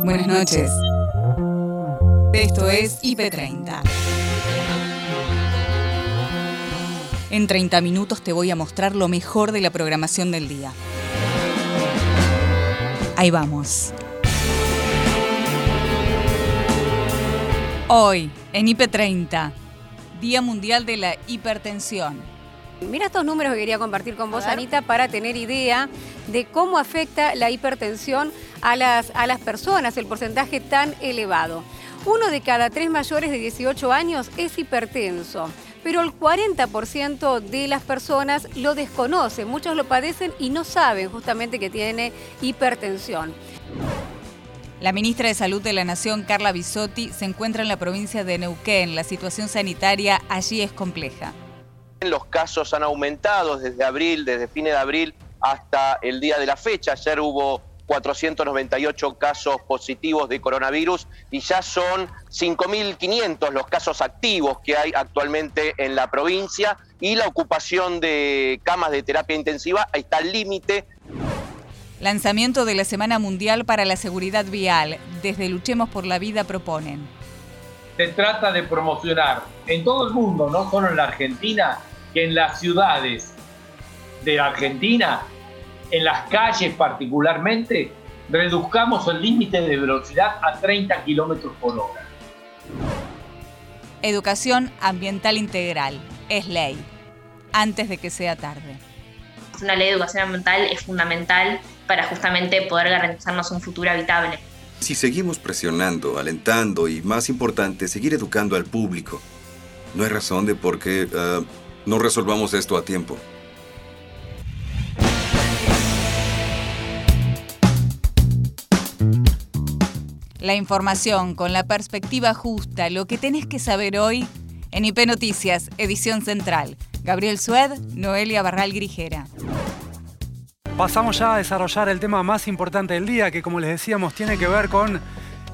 Buenas noches. Esto es IP30. En 30 minutos te voy a mostrar lo mejor de la programación del día. Ahí vamos. Hoy, en IP30, Día Mundial de la Hipertensión. Mira estos números que quería compartir con vos, Anita, para tener idea de cómo afecta la hipertensión a las, a las personas, el porcentaje tan elevado. Uno de cada tres mayores de 18 años es hipertenso, pero el 40% de las personas lo desconocen, muchos lo padecen y no saben justamente que tiene hipertensión. La ministra de Salud de la Nación, Carla Bisotti, se encuentra en la provincia de Neuquén. La situación sanitaria allí es compleja. Los casos han aumentado desde abril, desde fines de abril hasta el día de la fecha. Ayer hubo 498 casos positivos de coronavirus y ya son 5.500 los casos activos que hay actualmente en la provincia y la ocupación de camas de terapia intensiva está al límite. Lanzamiento de la Semana Mundial para la Seguridad Vial. Desde Luchemos por la Vida proponen. Se trata de promocionar en todo el mundo, no solo en la Argentina, que en las ciudades de la Argentina, en las calles particularmente, reduzcamos el límite de velocidad a 30 kilómetros por hora. Educación ambiental integral. Es ley. Antes de que sea tarde. Una ley de educación ambiental es fundamental para justamente poder garantizarnos un futuro habitable. Si seguimos presionando, alentando y, más importante, seguir educando al público, no hay razón de por qué uh, no resolvamos esto a tiempo. La información con la perspectiva justa, lo que tenés que saber hoy en IP Noticias, edición central. Gabriel Sued, Noelia Barral Grijera. Pasamos ya a desarrollar el tema más importante del día, que como les decíamos tiene que ver con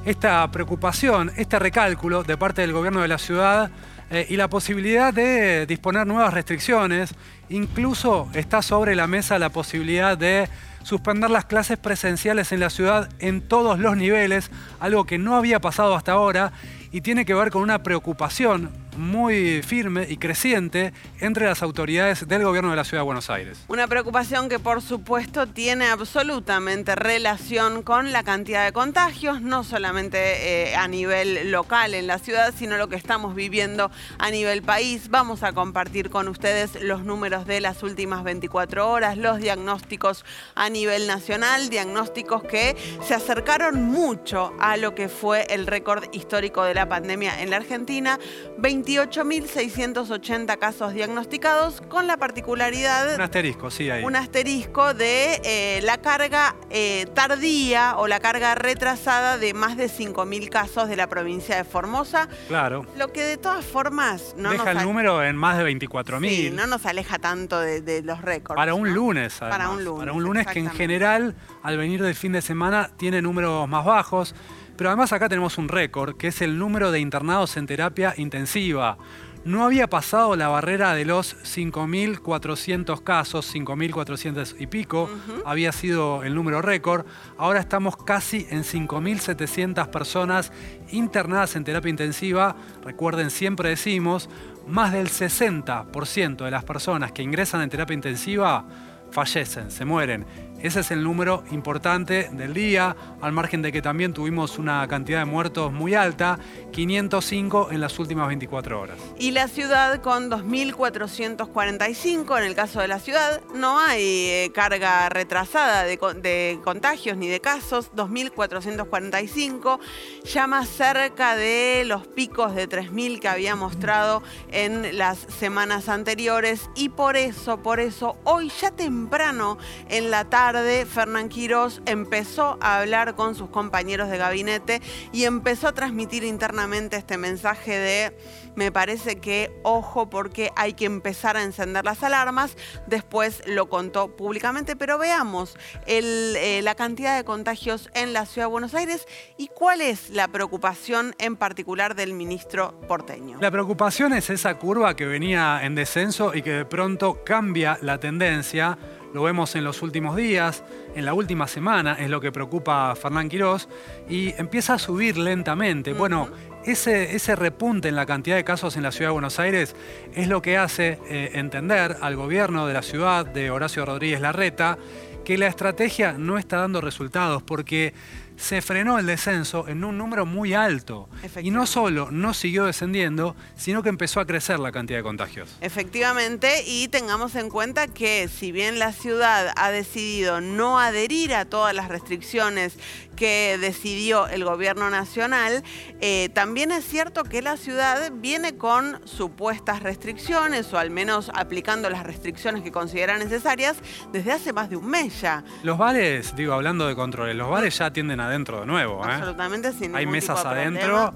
esta preocupación, este recálculo de parte del gobierno de la ciudad eh, y la posibilidad de disponer nuevas restricciones. Incluso está sobre la mesa la posibilidad de suspender las clases presenciales en la ciudad en todos los niveles, algo que no había pasado hasta ahora y tiene que ver con una preocupación muy firme y creciente entre las autoridades del gobierno de la Ciudad de Buenos Aires. Una preocupación que por supuesto tiene absolutamente relación con la cantidad de contagios, no solamente eh, a nivel local en la ciudad, sino lo que estamos viviendo a nivel país. Vamos a compartir con ustedes los números de las últimas 24 horas, los diagnósticos a nivel nacional, diagnósticos que se acercaron mucho a lo que fue el récord histórico de la pandemia en la Argentina. 28.680 casos diagnosticados, con la particularidad... Un asterisco, sí, ahí. Un asterisco de eh, la carga eh, tardía o la carga retrasada de más de 5.000 casos de la provincia de Formosa. Claro. Lo que de todas formas... No Deja el número en más de 24.000. Sí, no nos aleja tanto de, los récords. Para un lunes, además. Para un lunes. Para un lunes que en general, al venir del fin de semana, tiene números más bajos. Pero además acá tenemos un récord, que es el número de internados en terapia intensiva. No había pasado la barrera de los 5.400 casos, 5.400 y pico, había sido el número récord. Ahora estamos casi en 5.700 personas internadas en terapia intensiva. Recuerden, siempre decimos, más del 60% de las personas que ingresan en terapia intensiva fallecen, se mueren. Ese es el número importante del día, al margen de que también tuvimos una cantidad de muertos muy alta, 505 en las últimas 24 horas. Y la ciudad con 2.445, en el caso de la ciudad, no hay eh, carga retrasada de, contagios ni de casos, 2.445, ya más cerca de los picos de 3.000 que había mostrado en las semanas anteriores y por eso, por eso, hoy ya temprano en la tarde, Fernán Quirós empezó a hablar con sus compañeros de gabinete y empezó a transmitir internamente este mensaje de me parece que ojo porque hay que empezar a encender las alarmas. Después lo contó públicamente, pero veamos eh, la cantidad de contagios en la ciudad de Buenos Aires y cuál es la preocupación en particular del ministro porteño. La preocupación es esa curva que venía en descenso y que de pronto cambia la tendencia lo vemos en los últimos días, en la última semana, es lo que preocupa a Fernán Quirós, y empieza a subir lentamente. Bueno, ese, ese, repunte en la cantidad de casos en la ciudad de Buenos Aires es lo que hace eh, entender al gobierno de la ciudad, de Horacio Rodríguez Larreta, que la estrategia no está dando resultados, porque se frenó el descenso en un número muy alto. Y no solo no siguió descendiendo, sino que empezó a crecer la cantidad de contagios. Efectivamente, y tengamos en cuenta que si bien la ciudad ha decidido no adherir a todas las restricciones que decidió el gobierno nacional, eh, también es cierto que la ciudad viene con supuestas restricciones, o al menos aplicando las restricciones que considera necesarias, desde hace más de un mes ya. Los bares, digo, hablando de controles, los bares ya tienden adentro de nuevo. ¿eh? Absolutamente sin Hay mesas adentro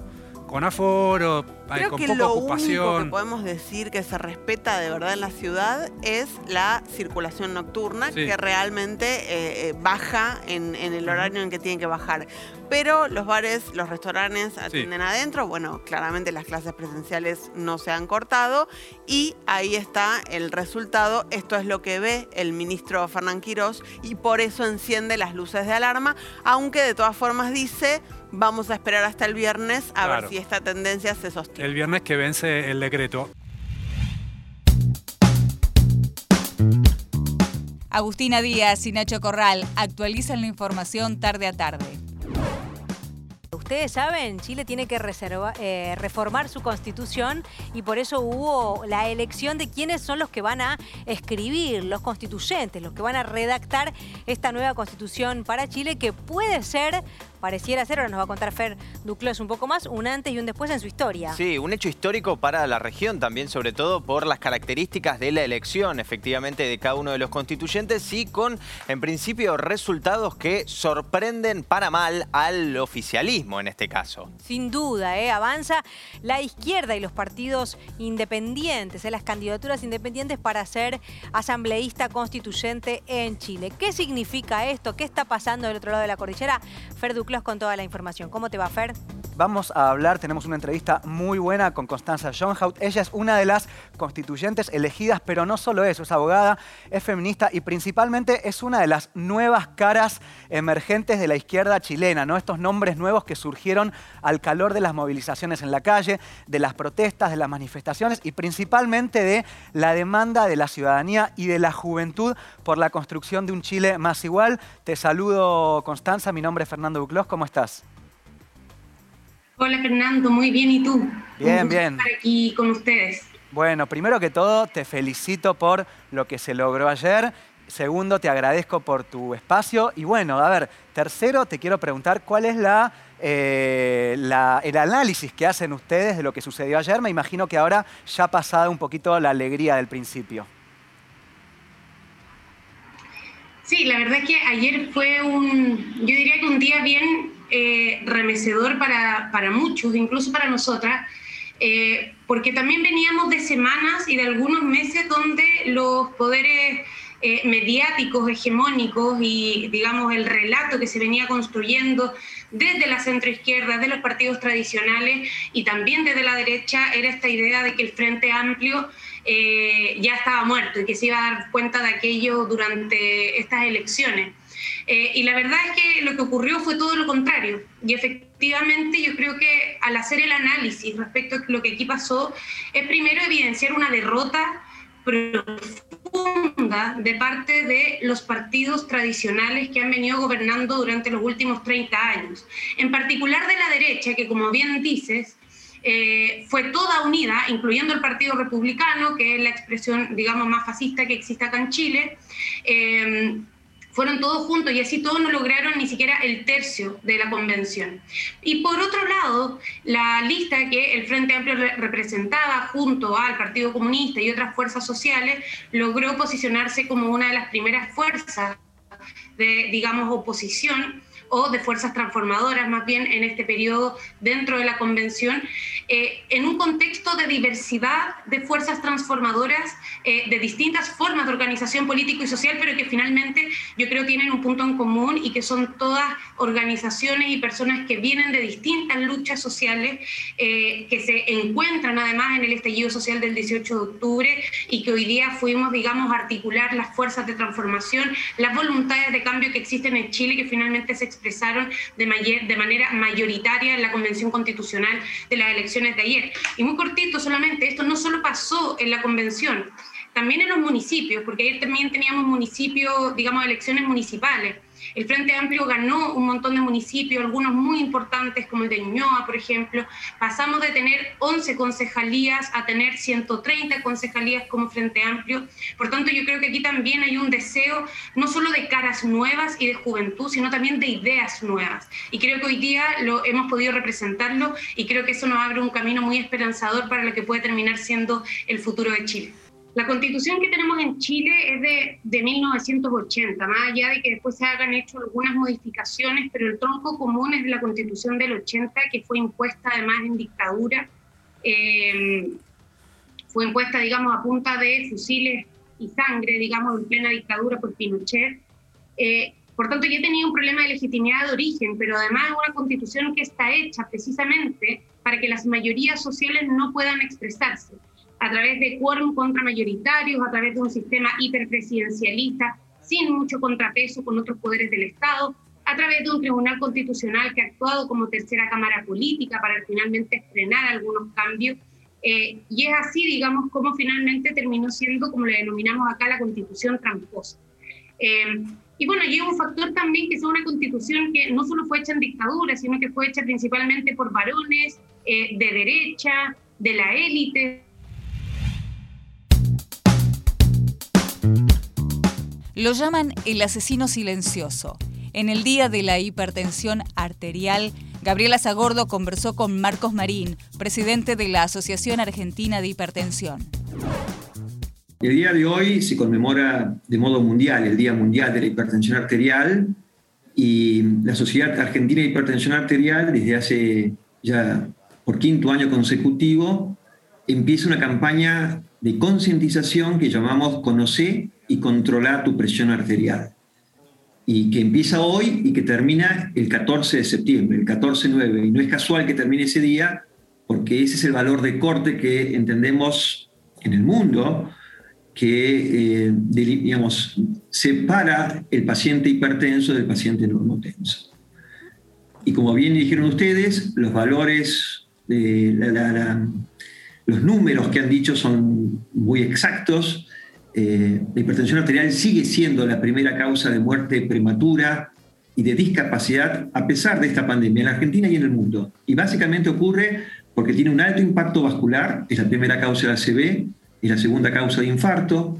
con aforo, Creo con que poca lo ocupación. único que podemos decir que se respeta de verdad en la ciudad es la circulación nocturna, Sí. que realmente eh, eh, baja en, en el horario en que tiene que bajar. Pero los bares, los restaurantes atienden adentro. Bueno, claramente las clases presenciales no se han cortado y ahí está el resultado. Esto es lo que ve el ministro Fernán Quirós y por eso enciende las luces de alarma, aunque de todas formas dice... Vamos a esperar hasta el viernes a Claro. ver si esta tendencia se sostiene. El viernes que vence el decreto. Agustina Díaz y Nacho Corral actualizan la información tarde a tarde. Ustedes saben, Chile tiene que reserva- eh, reformar su constitución y por eso hubo la elección de quiénes son los que van a escribir, los constituyentes, los que van a redactar esta nueva constitución para Chile que puede ser, pareciera ser, ahora nos va a contar Fer Duclos un poco más, un antes y un después en su historia. Sí, un hecho histórico para la región también, sobre todo por las características de la elección, efectivamente, de cada uno de los constituyentes y con, en principio, resultados que sorprenden para mal al oficialismo en este caso. Sin duda, ¿eh? avanza la izquierda y los partidos independientes, ¿eh? las candidaturas independientes para ser asambleísta constituyente en Chile. ¿Qué significa esto? ¿Qué está pasando del otro lado de la cordillera? Fer Duclos con toda la información. ¿Cómo te va, Fer? Vamos a hablar, tenemos una entrevista muy buena con Constanza Schoenhout. Ella es una de las constituyentes elegidas, pero no solo eso, es abogada, es feminista y principalmente es una de las nuevas caras emergentes de la izquierda chilena, ¿no? Estos nombres nuevos que surgieron al calor de las movilizaciones en la calle, de las protestas, de las manifestaciones y principalmente de la demanda de la ciudadanía y de la juventud por la construcción de un Chile más igual. Te saludo, Constanza, mi nombre es Fernando ¿cómo estás? Hola Fernando, muy bien, ¿y tú? Bien, Un gusto bien. Estar aquí con ustedes. Bueno, primero que todo, te felicito por lo que se logró ayer. Segundo, te agradezco por tu espacio. Y bueno, a ver, tercero, te quiero preguntar cuál es la, eh, la- el análisis que hacen ustedes de lo que sucedió ayer. Me imagino que ahora ya ha pasado un poquito la alegría del principio. Sí, la verdad es que ayer fue un, yo diría que un día bien eh, remecedor para, para muchos, incluso para nosotras, eh, porque también veníamos de semanas y de algunos meses donde los poderes eh, mediáticos, hegemónicos y, digamos, el relato que se venía construyendo desde la centroizquierda, de los partidos tradicionales y también desde la derecha, era esta idea de que el Frente Amplio eh, ya estaba muerto y que se iba a dar cuenta de aquello durante estas elecciones. Eh, y la verdad es que lo que ocurrió fue todo lo contrario. Y efectivamente yo creo que al hacer el análisis respecto a lo que aquí pasó, es primero evidenciar una derrota profunda de parte de los partidos tradicionales que han venido gobernando durante los últimos 30 años. En particular de la derecha, que como bien dices, eh, fue toda unida, incluyendo el Partido Republicano, que es la expresión, digamos, más fascista que existe acá en Chile. Eh, fueron todos juntos y así todos no lograron ni siquiera el tercio de la convención. Y por otro lado, la lista que el Frente Amplio re- representaba junto al Partido Comunista y otras fuerzas sociales logró posicionarse como una de las primeras fuerzas de, digamos, oposición o de fuerzas transformadoras más bien en este periodo dentro de la convención. eh, en un contexto de diversidad de fuerzas transformadoras, eh, de distintas formas de organización político y social, pero que finalmente yo creo tienen un punto en común y que son todas organizaciones y personas que vienen de distintas luchas sociales, eh, que se encuentran además en el estallido social del 18 de octubre y que hoy día fuimos, digamos, a articular las fuerzas de transformación, las voluntades de cambio que existen en Chile, que finalmente se expresaron de, de manera mayoritaria en la Convención Constitucional de las elecciones de ayer. Y muy cortito solamente, esto no solo pasó en la Convención, también en los municipios, porque ayer también teníamos municipios, digamos, elecciones municipales. El Frente Amplio ganó un montón de municipios, algunos muy importantes como el de Ñuñoa, por ejemplo. Pasamos de tener 11 concejalías a tener 130 concejalías como Frente Amplio. Por tanto, yo creo que aquí también hay un deseo no solo de caras nuevas y de juventud, sino también de ideas nuevas. Y creo que hoy día lo hemos podido representarlo y creo que eso nos abre un camino muy esperanzador para lo que puede terminar siendo el futuro de Chile. La constitución que tenemos en Chile es de, de, 1980, más allá de que después se hayan hecho algunas modificaciones, pero el tronco común es de la constitución del 80, que fue impuesta además en dictadura, eh, fue impuesta, digamos, a punta de fusiles y sangre, digamos, en plena dictadura por Pinochet. Eh, por tanto, ya tenía un problema de legitimidad de origen, pero además es una constitución que está hecha precisamente para que las mayorías sociales no puedan expresarse a través de quórum contramayoritarios, a través de un sistema hiperpresidencialista, sin mucho contrapeso con otros poderes del Estado, a través de un tribunal constitucional que ha actuado como tercera cámara política para finalmente frenar algunos cambios. Eh, y es así, digamos, como finalmente terminó siendo, como le denominamos acá, la constitución tramposa. Eh, y bueno, lleva un factor también que es una constitución que no solo fue hecha en dictadura, sino que fue hecha principalmente por varones eh, de derecha, de la élite, Lo llaman el asesino silencioso. En el día de la hipertensión arterial, Gabriela Zagordo conversó con Marcos Marín, presidente de la Asociación Argentina de Hipertensión. El día de hoy se conmemora de modo mundial el Día Mundial de la Hipertensión Arterial y la Sociedad Argentina de Hipertensión Arterial desde hace ya por quinto año consecutivo empieza una campaña de concientización que llamamos Conocer y controlar tu presión arterial. Y que empieza hoy y que termina el 14 de septiembre, el 14-9. Y no es casual que termine ese día, porque ese es el valor de corte que entendemos en el mundo, que eh, digamos, separa el paciente hipertenso del paciente normotenso. Y como bien dijeron ustedes, los valores, de los números que han dicho son muy exactos eh, la hipertensión arterial sigue siendo la primera causa de muerte prematura y de discapacidad a pesar de esta pandemia en la Argentina y en el mundo. Y básicamente ocurre porque tiene un alto impacto vascular, es la primera causa de ACV, es la segunda causa de infarto.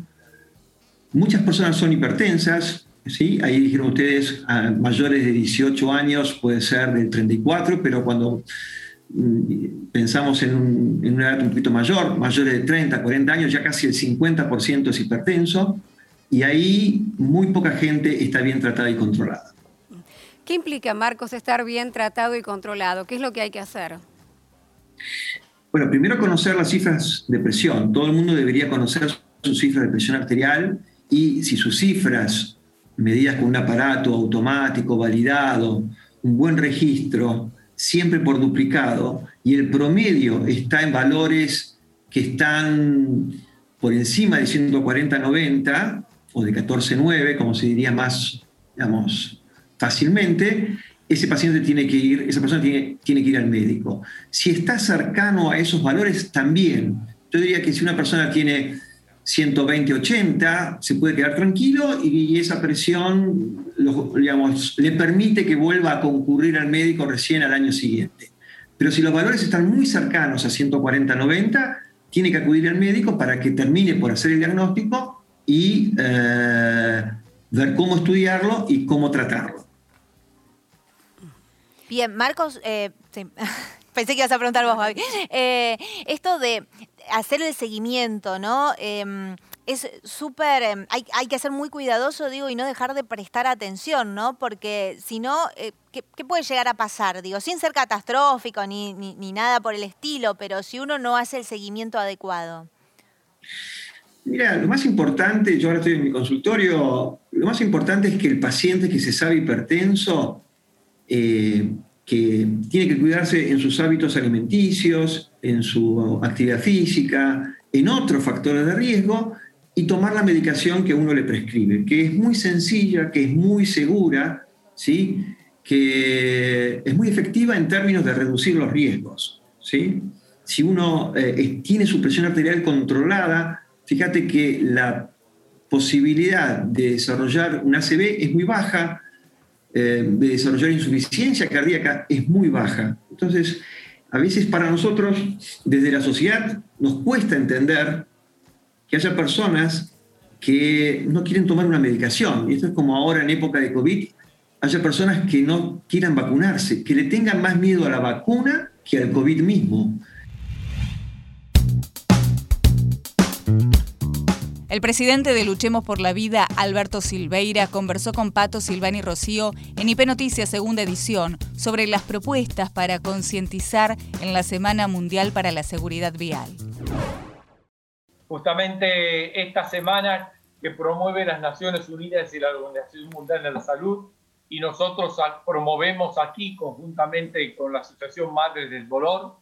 Muchas personas son hipertensas, ¿sí? ahí dijeron ustedes, a mayores de 18 años puede ser del 34, pero cuando pensamos en, una edad un poquito mayor, mayores de 30, 40 años, ya casi el 50% es hipertenso, y ahí muy poca gente está bien tratada y controlada. ¿Qué implica, Marcos, estar bien tratado y controlado? ¿Qué es lo que hay que hacer? Bueno, primero conocer las cifras de presión. Todo el mundo debería conocer sus cifras de presión arterial y si sus cifras, medidas con un aparato automático, validado, un buen registro, siempre por duplicado y el promedio está en valores que están por encima de 140-90 o de 14-9, como se diría más, digamos, fácilmente, ese paciente tiene que ir, esa persona tiene, tiene que ir al médico. Si está cercano a esos valores, también. Yo diría que si una persona tiene 120-80, se puede quedar tranquilo y, esa presión digamos, le permite que vuelva a concurrir al médico recién al año siguiente. Pero si los valores están muy cercanos a 140-90, tiene que acudir al médico para que termine por hacer el diagnóstico y eh, ver cómo estudiarlo y cómo tratarlo. Bien, Marcos, eh, pensé que ibas a preguntar vos, Javi. Eh, esto de hacer el seguimiento, ¿no? Em, es súper, em, hay, que ser muy cuidadoso, digo, y no dejar de prestar atención, ¿no? Porque si no, eh, ¿qué, puede llegar a pasar? Digo, sin ser catastrófico ni, ni, nada por el estilo, pero si uno no hace el seguimiento adecuado. Mira, lo más importante, yo ahora estoy en mi consultorio, lo más importante es que el paciente que se sabe hipertenso, eh, que tiene que cuidarse en sus hábitos alimenticios, en su actividad física, en otros factores de riesgo, y tomar la medicación que uno le prescribe, que es muy sencilla, que es muy segura, ¿sí? que es muy efectiva en términos de reducir los riesgos. ¿sí? Si uno eh, tiene su presión arterial controlada, fíjate que la posibilidad de desarrollar un ACV es muy baja, eh, de desarrollar insuficiencia cardíaca es muy baja. Entonces, a veces para nosotros, desde la sociedad, nos cuesta entender que haya personas que no quieren tomar una medicación. Y esto es como ahora en época de COVID, haya personas que no quieran vacunarse, que le tengan más miedo a la vacuna que al COVID mismo. El presidente de Luchemos por la Vida, Alberto Silveira, conversó con Pato Silvani Rocío en IP Noticias Segunda Edición sobre las propuestas para concientizar en la Semana Mundial para la Seguridad Vial. Justamente esta semana que promueve las Naciones Unidas y la Organización Mundial de la Salud y nosotros promovemos aquí conjuntamente con la Asociación Madres del Dolor,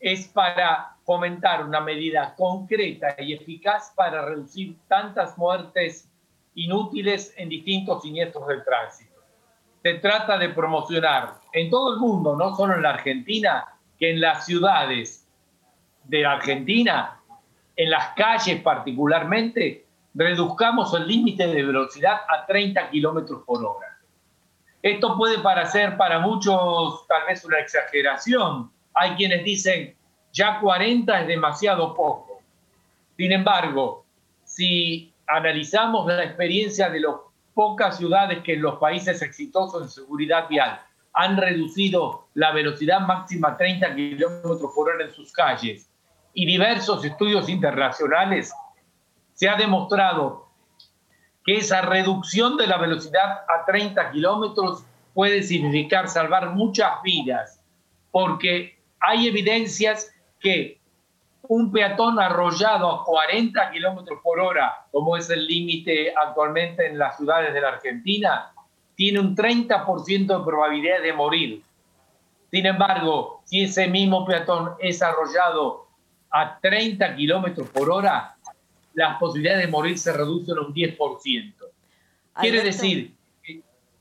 es para fomentar una medida concreta y eficaz para reducir tantas muertes inútiles en distintos siniestros del tránsito. Se trata de promocionar en todo el mundo, no solo en la Argentina, que en las ciudades de la Argentina en las calles particularmente, reduzcamos el límite de velocidad a 30 kilómetros por hora. Esto puede parecer para muchos tal vez una exageración. Hay quienes dicen, ya 40 es demasiado poco. Sin embargo, si analizamos la experiencia de las pocas ciudades que en los países exitosos en seguridad vial han reducido la velocidad máxima a 30 kilómetros por hora en sus calles y diversos estudios internacionales, se ha demostrado que esa reducción de la velocidad a 30 kilómetros puede significar salvar muchas vidas, porque hay evidencias que un peatón arrollado a 40 kilómetros por hora, como es el límite actualmente en las ciudades de la Argentina, tiene un 30% de probabilidad de morir. Sin embargo, si ese mismo peatón es arrollado a 30 kilómetros por hora, las posibilidades de morir se reducen un 10%. Quiere decir,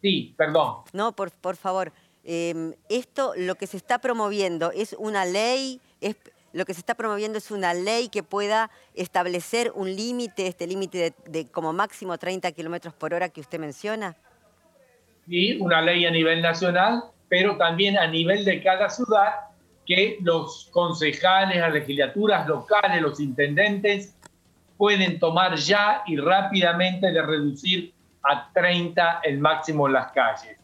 sí, perdón. No, por, por favor. Em, esto, lo que se está promoviendo es una ley, es, lo que se está promoviendo es una ley que pueda establecer un límite, este límite de, de, como máximo 30 kilómetros por hora que usted menciona. Sí, una ley a nivel nacional, pero también a nivel de cada ciudad que los concejales, las legislaturas locales, los intendentes pueden tomar ya y rápidamente de reducir a 30 el máximo en las calles.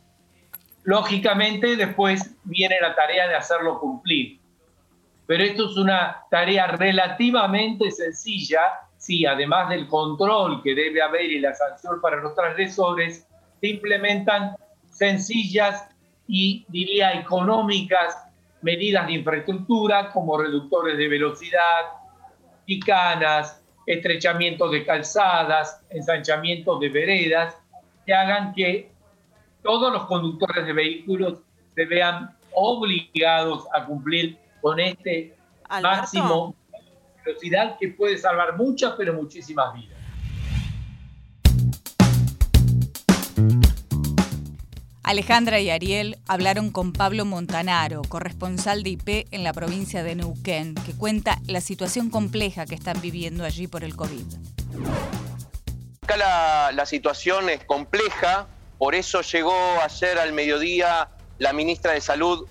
Lógicamente después viene la tarea de hacerlo cumplir. Pero esto es una tarea relativamente sencilla si además del control que debe haber y la sanción para los transgresores, se implementan sencillas y diría económicas medidas de infraestructura como reductores de velocidad, picanas, estrechamientos de calzadas, ensanchamientos de veredas, que hagan que todos los conductores de vehículos se vean obligados a cumplir con este máximo de velocidad que puede salvar muchas, pero muchísimas vidas. Alejandra y Ariel hablaron con Pablo Montanaro, corresponsal de IP en la provincia de Neuquén, que cuenta la situación compleja que están viviendo allí por el COVID. Acá la, situación es compleja, por eso llegó ayer al mediodía la ministra de Salud,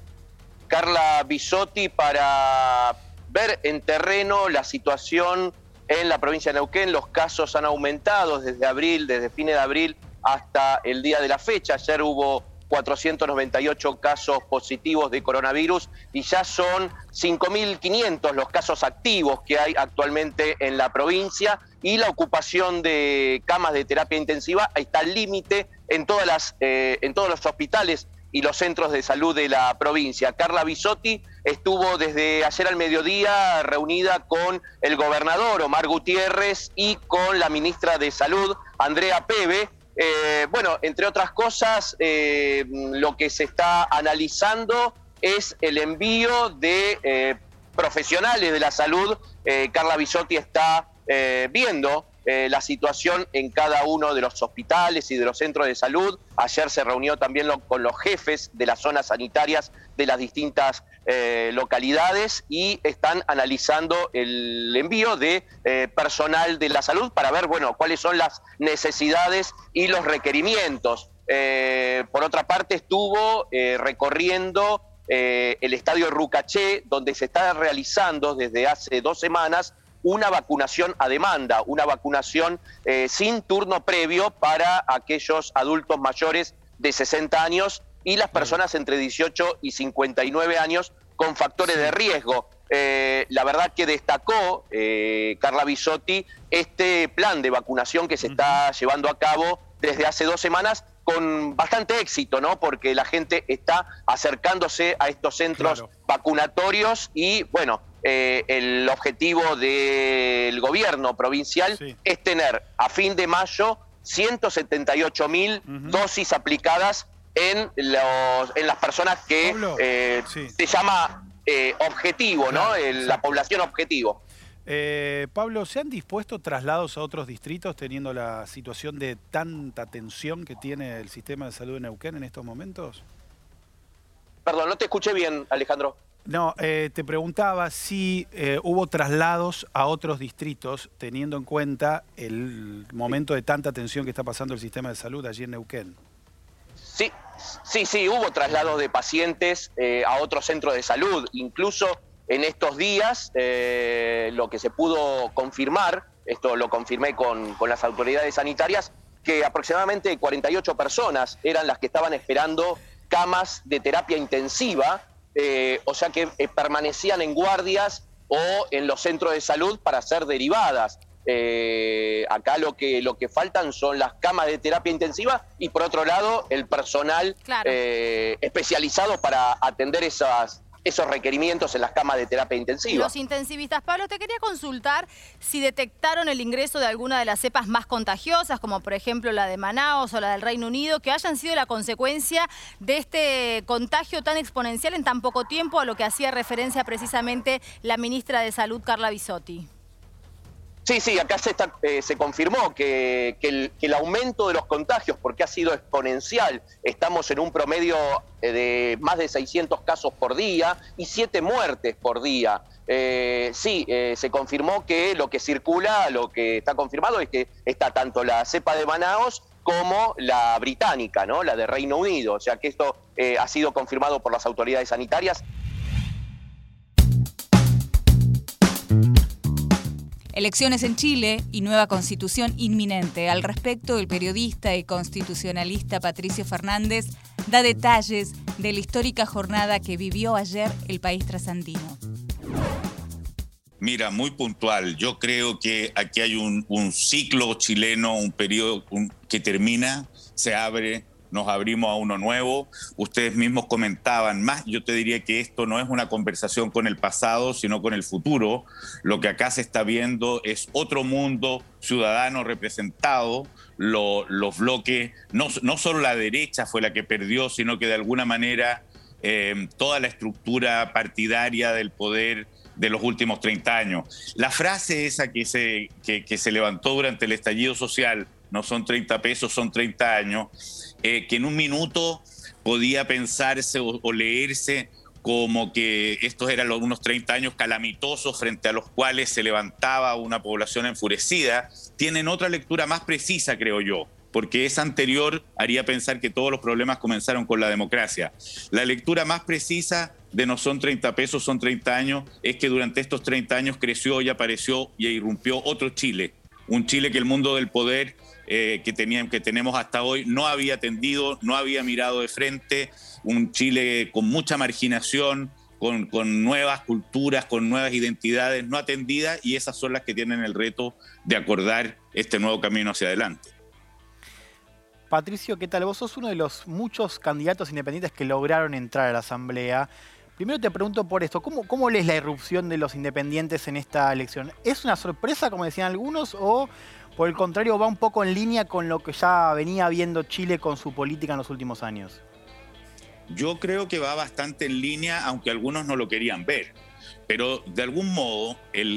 Carla Bisotti, para ver en terreno la situación en la provincia de Neuquén. Los casos han aumentado desde abril, desde fines de abril hasta el día de la fecha. Ayer hubo 498 casos positivos de coronavirus y ya son 5.500 los casos activos que hay actualmente en la provincia y la ocupación de camas de terapia intensiva está al límite en, todas las, eh, en todos los hospitales y los centros de salud de la provincia. Carla Bisotti estuvo desde ayer al mediodía reunida con el gobernador Omar Gutiérrez y con la ministra de Salud, Andrea Pebe. Eh, bueno, entre otras cosas, eh, lo que se está analizando es el envío de profesionales de la salud. Carla Bisotti está viendo eh, la situación en cada uno de los hospitales y de los centros de salud. Ayer se reunió también con los jefes de las zonas sanitarias de las distintas eh, localidades y están analizando el envío de eh, personal de la salud para ver, bueno, cuáles son las necesidades y los requerimientos. por otra parte, estuvo recorriendo el estadio Rucaché, donde se está realizando desde hace dos semanas una vacunación a demanda, una vacunación eh, sin turno previo para aquellos adultos mayores de 60 años y las personas entre 18 y 59 años con factores de riesgo. Eh, la verdad que destacó eh, Carla Bisotti este plan de vacunación que se está llevando a cabo desde hace dos semanas con bastante éxito, ¿no? Porque la gente está acercándose a estos centros vacunatorios y, bueno, eh, el objetivo del gobierno provincial es tener a fin de mayo 178 mil dosis aplicadas en, los, en las personas que eh, se llama eh, objetivo, ¿no? la población objetivo. Pablo, ¿se han dispuesto traslados a otros distritos teniendo la situación de tanta tensión que tiene el sistema de salud de Neuquén en estos momentos? Perdón, no te escuché bien, Alejandro. No, eh, te preguntaba si eh, hubo traslados a otros distritos teniendo en cuenta el momento de tanta tensión que está pasando el sistema de salud allí en Neuquén. Sí, sí, sí, hubo traslados de pacientes eh, a otros centros de salud. Incluso en estos días lo que se pudo confirmar, esto lo confirmé con, con las autoridades sanitarias, que aproximadamente 48 personas eran las que estaban esperando camas de terapia intensiva eh, o sea que eh, permanecían en guardias o en los centros de salud para ser derivadas. Eh, acá lo que, lo que faltan son las camas de terapia intensiva y por otro lado el personal especializado para atender esas, esos requerimientos en las camas de terapia intensiva. Los intensivistas, Pablo, te quería consultar si detectaron el ingreso de alguna de las cepas más contagiosas, como por ejemplo la de Manaus o la del Reino Unido, que hayan sido la consecuencia de este contagio tan exponencial en tan poco tiempo, a lo que hacía referencia precisamente la ministra de Salud, Carla Bisotti. Sí, sí, acá se, eh, se confirmó que, el, aumento de los contagios, porque ha sido exponencial, estamos en un promedio eh, de más de 600 casos por día y 7 muertes por día. Eh, sí, se confirmó que lo que circula, lo que está confirmado es que está tanto la cepa de Manaos como la británica, ¿no? la de Reino Unido. O sea que esto ha sido confirmado por las autoridades sanitarias. Elecciones en Chile y nueva constitución inminente. Al respecto, el periodista y constitucionalista Patricio Fernández da detalles de la histórica jornada que vivió ayer el país trasandino. Mira, muy puntual. Yo creo que aquí hay un, ciclo chileno, un periodo que termina, se abre nos abrimos a uno nuevo. Ustedes mismos comentaban más, yo te diría que esto no es una conversación con el pasado, sino con el futuro. Lo que acá se está viendo es otro mundo ciudadano representado, los bloques, no, no solo la derecha fue la que perdió, sino que de alguna manera eh, toda la estructura partidaria del poder de los últimos 30 años. La frase esa que se, que se levantó durante el estallido social, no son 30 pesos, son 30 años, eh, que en un minuto podía pensarse o, leerse como que estos eran los, unos 30 años calamitosos frente a los cuales se levantaba una población enfurecida, tienen otra lectura más precisa, creo yo, porque esa anterior haría pensar que todos los problemas comenzaron con la democracia. La lectura más precisa de no son 30 pesos, son 30 años, es que durante estos 30 años creció y apareció y irrumpió otro Chile, un Chile que el mundo del poder eh, que, tenían, que tenemos hasta hoy no había atendido, no había mirado de frente, un Chile con mucha marginación, con, nuevas culturas, con nuevas identidades no atendidas y esas son las que tienen el reto de acordar este nuevo camino hacia adelante. Patricio, ¿qué tal? Vos sos uno de los muchos candidatos independientes que lograron entrar a la Asamblea. Primero te pregunto por esto, ¿cómo, ¿cómo lees la irrupción de los independientes en esta elección? ¿Es una sorpresa, como decían algunos, o por el contrario va un poco en línea con lo que ya venía viendo Chile con su política en los últimos años? Yo creo que va bastante en línea, aunque algunos no lo querían ver. Pero de algún modo,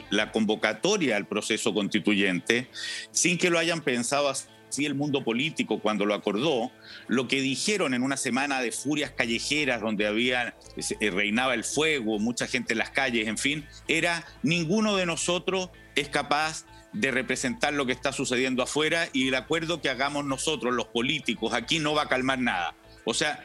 la convocatoria al proceso constituyente, sin que lo hayan pensado así el mundo político cuando lo acordó, lo que dijeron en una semana de furias callejeras donde había, eh, reinaba el fuego, mucha gente en las calles, en fin, era ninguno de nosotros es capaz de representar lo que está sucediendo afuera y el acuerdo que hagamos nosotros, los políticos, aquí no va a calmar nada. O sea,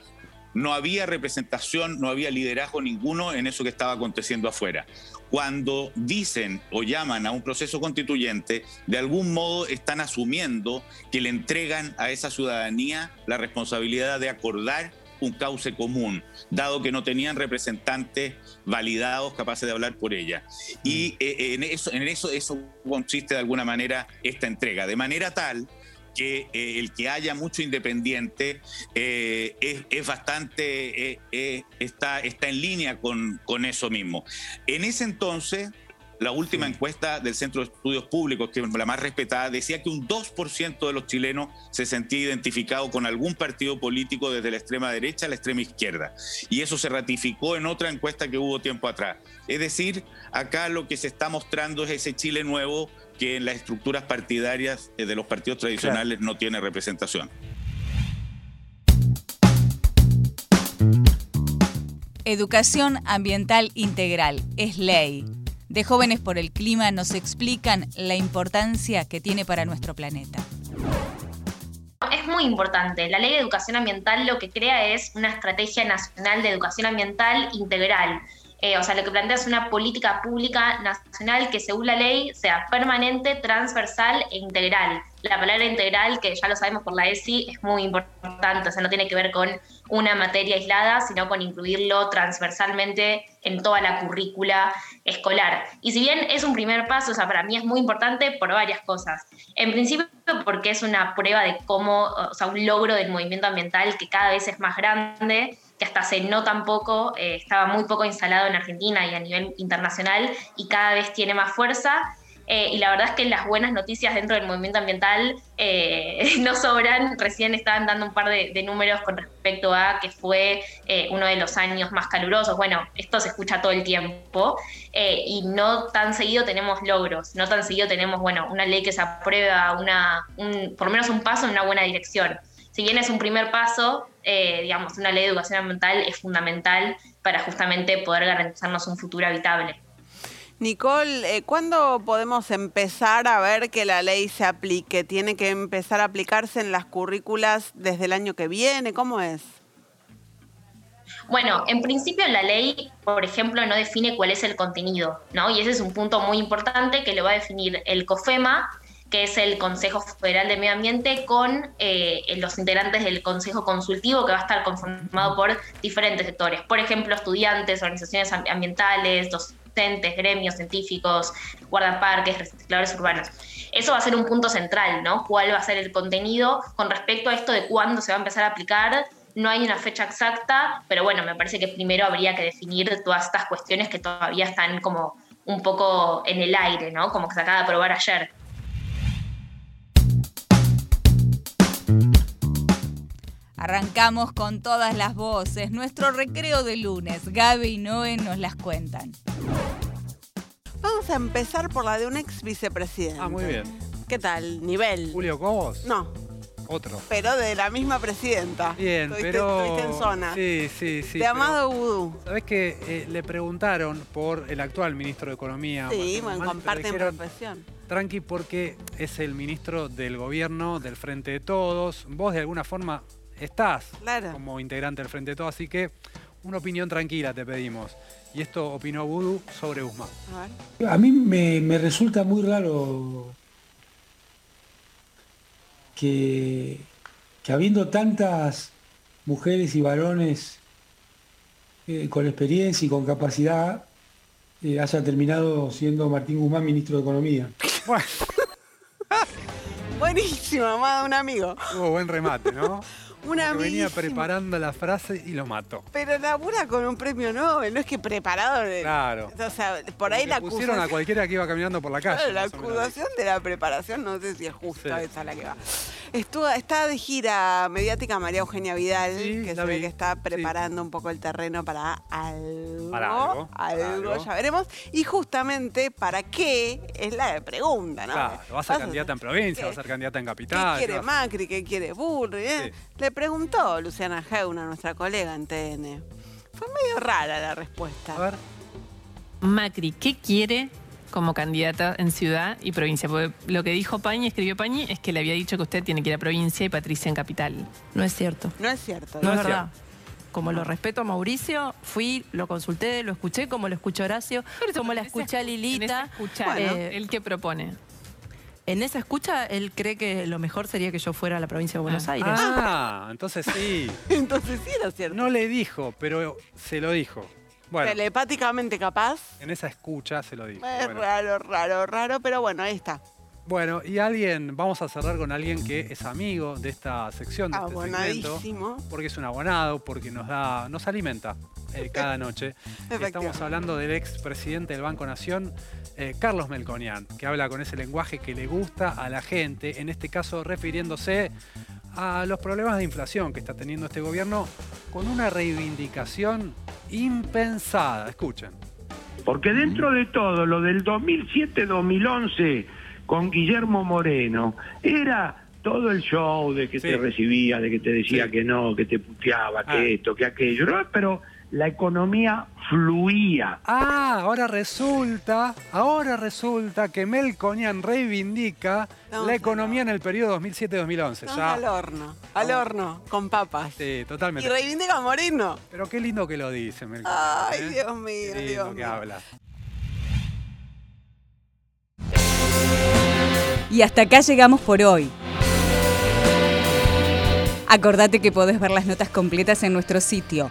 no había representación, no había liderazgo ninguno en eso que estaba aconteciendo afuera. Cuando dicen o llaman a un proceso constituyente, de algún modo están asumiendo que le entregan a esa ciudadanía la responsabilidad de acordar un cauce común, dado que no tenían representantes validados capaces de hablar por ella. Y eh, en, eso, en eso, eso consiste de alguna manera esta entrega, de manera tal que eh, el que haya mucho independiente eh, es, bastante, eh, está, está en línea con, con eso mismo. En ese entonces, la última encuesta del Centro de Estudios Públicos, que es la más respetada, decía que un 2% de los chilenos se sentía identificado con algún partido político desde la extrema derecha a la extrema izquierda. Y eso se ratificó en otra encuesta que hubo tiempo atrás. Es decir, acá lo que se está mostrando es ese Chile nuevo que en las estructuras partidarias eh, de los partidos tradicionales no tiene representación. Educación ambiental integral es ley. De Jóvenes por el Clima nos explican la importancia que tiene para nuestro planeta. Es muy importante. La ley de educación ambiental lo que crea es una estrategia nacional de educación ambiental integral eh, o sea, lo que plantea es una política pública nacional que según la ley sea permanente, transversal e integral. La palabra integral, que ya lo sabemos por la ESI, es muy importante, o sea, no tiene que ver con una materia aislada, sino con incluirlo transversalmente en toda la currícula escolar. Y si bien es un primer paso, o sea, para mí es muy importante por varias cosas. En principio, porque es una prueba de cómo, o sea, un logro del movimiento ambiental que cada vez es más grande que hasta hace no tan poco eh, estaba muy poco instalado en Argentina y a nivel internacional y cada vez tiene más fuerza. Eh, y la verdad es que las buenas noticias dentro del movimiento ambiental eh, no sobran. Recién estaban dando un par de, números con respecto a que fue uno de los años más calurosos. Bueno, esto se escucha todo el tiempo y no tan seguido tenemos logros, no tan seguido tenemos, bueno, una ley que se aprueba, una, por lo menos un paso en una buena dirección si bien es un primer paso, eh, digamos, una ley de educación ambiental es fundamental para justamente poder garantizarnos un futuro habitable. Nicole, eh, ¿cuándo podemos empezar a ver que la ley se aplique? ¿Tiene que empezar a aplicarse en las currículas desde el año que viene? ¿Cómo es? Bueno, en principio la ley, por ejemplo, no define cuál es el contenido, ¿no? Y ese es un punto muy importante que lo va a definir el COFEMA que es el Consejo Federal de Medio Ambiente, con eh, los integrantes del Consejo Consultivo, que va a estar conformado por diferentes sectores. Por ejemplo, estudiantes, organizaciones ambientales, docentes, gremios científicos, guardaparques, recicladores urbanos. Eso va a ser un punto central, ¿no? ¿Cuál va a ser el contenido con respecto a esto de cuándo se va a empezar a aplicar? No hay una fecha exacta, pero bueno, me parece que primero habría que definir todas estas cuestiones que todavía están como un poco en el aire, ¿no? Como que se acaba de aprobar ayer. Arrancamos con todas las voces. Nuestro recreo de lunes. Gaby y Noé nos las cuentan. Vamos a empezar por la de un ex vicepresidente. Ah, muy bien. ¿Qué tal? ¿Nivel? ¿Julio Cobos? No. Otro. Pero de la misma presidenta. Bien, pero. Estuviste en zona. Sí, sí, sí. De Amado Vudú. ¿Sabes qué? Eh, le preguntaron por el actual ministro de Economía. Sí, bueno, comparten profesión. Tranqui, porque es el ministro del gobierno, del Frente de Todos. Vos, de alguna forma, estás como integrante del Frente de Todo, así que una opinión tranquila te pedimos. Y esto opinó Voodoo sobre Guzmán. A, mí me, resulta muy raro que, que habiendo tantas mujeres y varones eh, con experiencia y con capacidad eh, haya terminado siendo Martín Guzmán ministro de Economía. Buenísimo, amado, un amigo. Hubo buen remate, ¿no? Un Porque Venía preparando la frase y lo mató. Pero labura con un premio Nobel, no es que preparado. de- Claro. O sea, por ahí la pusieron a acusación, cualquiera que iba caminando por la calle. la más o menos. acusación de la preparación, no sé si es justa Sí. esa la que va. Estuvo, está de gira mediática María Eugenia Vidal, que se ve que está preparando un poco el terreno para algo. Para algo, para algo. ya veremos. Y justamente, ¿para qué? Es la pregunta, ¿no? Claro, vas a ser candidata en provincia, ¿Qué? vas a ser candidata en ¿Qué capital. quiere vas- Macri? ¿Qué quiere Burri? eh? Le preguntó Luciana Geuna, nuestra colega en TN. Fue medio rara la respuesta. A ver. Macri, ¿qué quiere como candidata en ciudad y provincia? Porque lo que dijo Pañi, escribió Pañi, es que le había dicho que usted tiene que ir a provincia y Patricia en capital. No es cierto. No es cierto. No, es verdad. Como lo respeto a Mauricio, fui, lo consulté, lo escuché, como lo escuchó Horacio, como la escuché a Lilita. escuchar, Eh, ¿el qué propone? En esa escucha, él cree que lo mejor sería que yo fuera a la provincia de Buenos Aires. Ah, entonces sí. entonces sí era cierto. No le dijo, pero se lo dijo. Bueno, Telepáticamente capaz. en esa escucha se lo dijo. Es Bueno. raro, raro, raro, pero bueno, ahí está. Bueno, y alguien, vamos a cerrar con alguien que es amigo de esta sección, de este segmento, Abonadísimo. porque es un abonado, porque nos da, nos alimenta eh, cada noche. Estamos hablando del ex presidente del Banco Nación, eh, Carlos Melconian, que habla con ese lenguaje que le gusta a la gente, en este caso refiriéndose a los problemas de inflación que está teniendo este gobierno, con una reivindicación impensada. Escuchen. Porque dentro de todo, lo del 2007-2011 con Guillermo Moreno, era todo el show de que te recibía, de que te decía que no, que te puteaba, que Ah. esto, que aquello, ¿no? pero la economía fluía. Ah, ahora resulta, ahora resulta que Melconian reivindica la economía en el periodo 2007-2011. Estamos Ya, al horno, al horno, con papas. sí, Y totalmente. reivindica a Moreno. Pero qué lindo que lo dice Melconian. Ay, ¿eh? Dios mío, Qué lindo Dios que mío. habla. Y hasta acá llegamos por hoy. Acordate que podés ver las notas completas en nuestro sitio